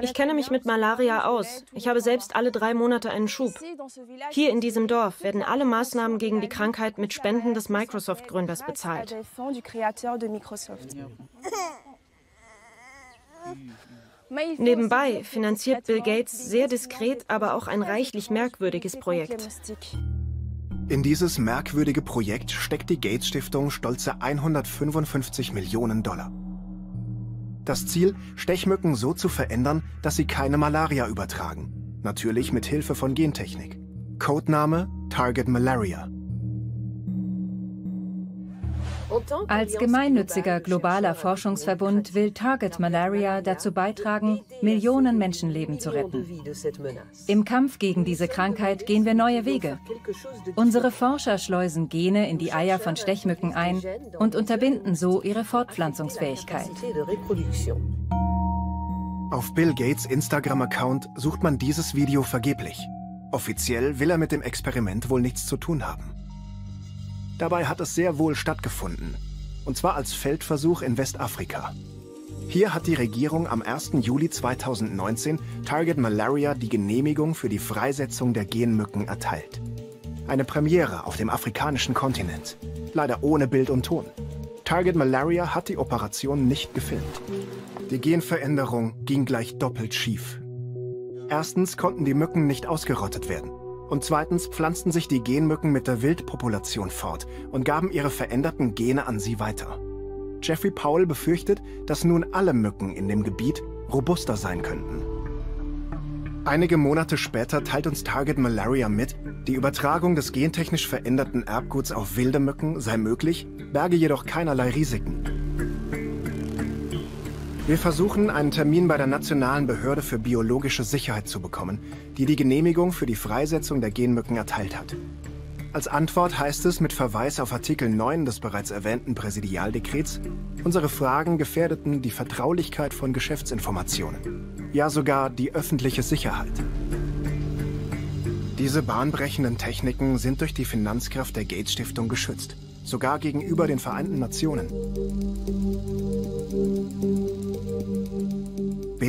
Ich kenne mich mit Malaria aus. Ich habe selbst alle drei Monate einen Schub. Hier in diesem Dorf werden alle Maßnahmen gegen die Krankheit mit Spenden des Microsoft-Gründers bezahlt. Nebenbei finanziert Bill Gates sehr diskret, aber auch ein reichlich merkwürdiges Projekt. In dieses merkwürdige Projekt steckt die Gates Stiftung stolze 155 Millionen Dollar. Das Ziel, Stechmücken so zu verändern, dass sie keine Malaria übertragen. Natürlich mit Hilfe von Gentechnik. Codename Target Malaria. Als gemeinnütziger globaler Forschungsverbund will Target Malaria dazu beitragen, Millionen Menschenleben zu retten. Im Kampf gegen diese Krankheit gehen wir neue Wege. Unsere Forscher schleusen Gene in die Eier von Stechmücken ein und unterbinden so ihre Fortpflanzungsfähigkeit. Auf Bill Gates Instagram-Account sucht man dieses Video vergeblich. Offiziell will er mit dem Experiment wohl nichts zu tun haben. Dabei hat es sehr wohl stattgefunden. Und zwar als Feldversuch in Westafrika. Hier hat die Regierung am 1. Juli 2019 Target Malaria die Genehmigung für die Freisetzung der Genmücken erteilt. Eine Premiere auf dem afrikanischen Kontinent. Leider ohne Bild und Ton. Target Malaria hat die Operation nicht gefilmt. Die Genveränderung ging gleich doppelt schief. Erstens konnten die Mücken nicht ausgerottet werden. Und zweitens pflanzten sich die Genmücken mit der Wildpopulation fort und gaben ihre veränderten Gene an sie weiter. Jeffrey Powell befürchtet, dass nun alle Mücken in dem Gebiet robuster sein könnten. Einige Monate später teilt uns Target Malaria mit, die Übertragung des gentechnisch veränderten Erbguts auf wilde Mücken sei möglich, berge jedoch keinerlei Risiken. Wir versuchen, einen Termin bei der Nationalen Behörde für biologische Sicherheit zu bekommen, die die Genehmigung für die Freisetzung der Genmücken erteilt hat. Als Antwort heißt es mit Verweis auf Artikel 9 des bereits erwähnten Präsidialdekrets, unsere Fragen gefährdeten die Vertraulichkeit von Geschäftsinformationen, ja sogar die öffentliche Sicherheit. Diese bahnbrechenden Techniken sind durch die Finanzkraft der Gates Stiftung geschützt, sogar gegenüber den Vereinten Nationen.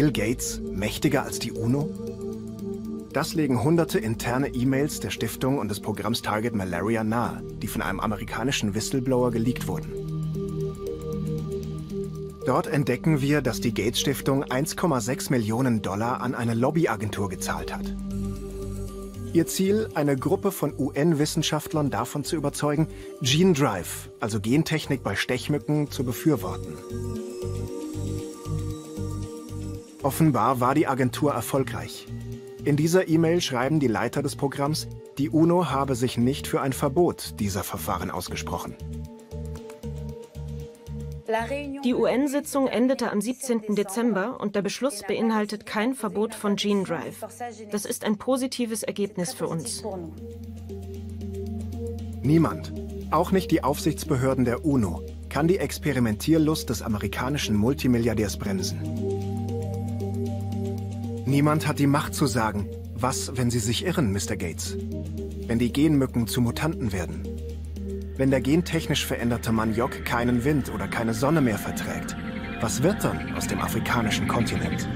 Bill Gates mächtiger als die UNO? Das legen hunderte interne E-Mails der Stiftung und des Programms Target Malaria nahe, die von einem amerikanischen Whistleblower geleakt wurden. Dort entdecken wir, dass die Gates Stiftung 1,6 Millionen Dollar an eine Lobbyagentur gezahlt hat. Ihr Ziel, eine Gruppe von UN-Wissenschaftlern davon zu überzeugen, Gene Drive, also Gentechnik bei Stechmücken, zu befürworten. Offenbar war die Agentur erfolgreich. In dieser E-Mail schreiben die Leiter des Programms, die UNO habe sich nicht für ein Verbot dieser Verfahren ausgesprochen. Die UN-Sitzung endete am 17. Dezember und der Beschluss beinhaltet kein Verbot von Gene Drive. Das ist ein positives Ergebnis für uns. Niemand, auch nicht die Aufsichtsbehörden der UNO, kann die Experimentierlust des amerikanischen Multimilliardärs bremsen. Niemand hat die Macht zu sagen, was, wenn sie sich irren, Mr. Gates? Wenn die Genmücken zu Mutanten werden? Wenn der gentechnisch veränderte Maniok keinen Wind oder keine Sonne mehr verträgt? Was wird dann aus dem afrikanischen Kontinent?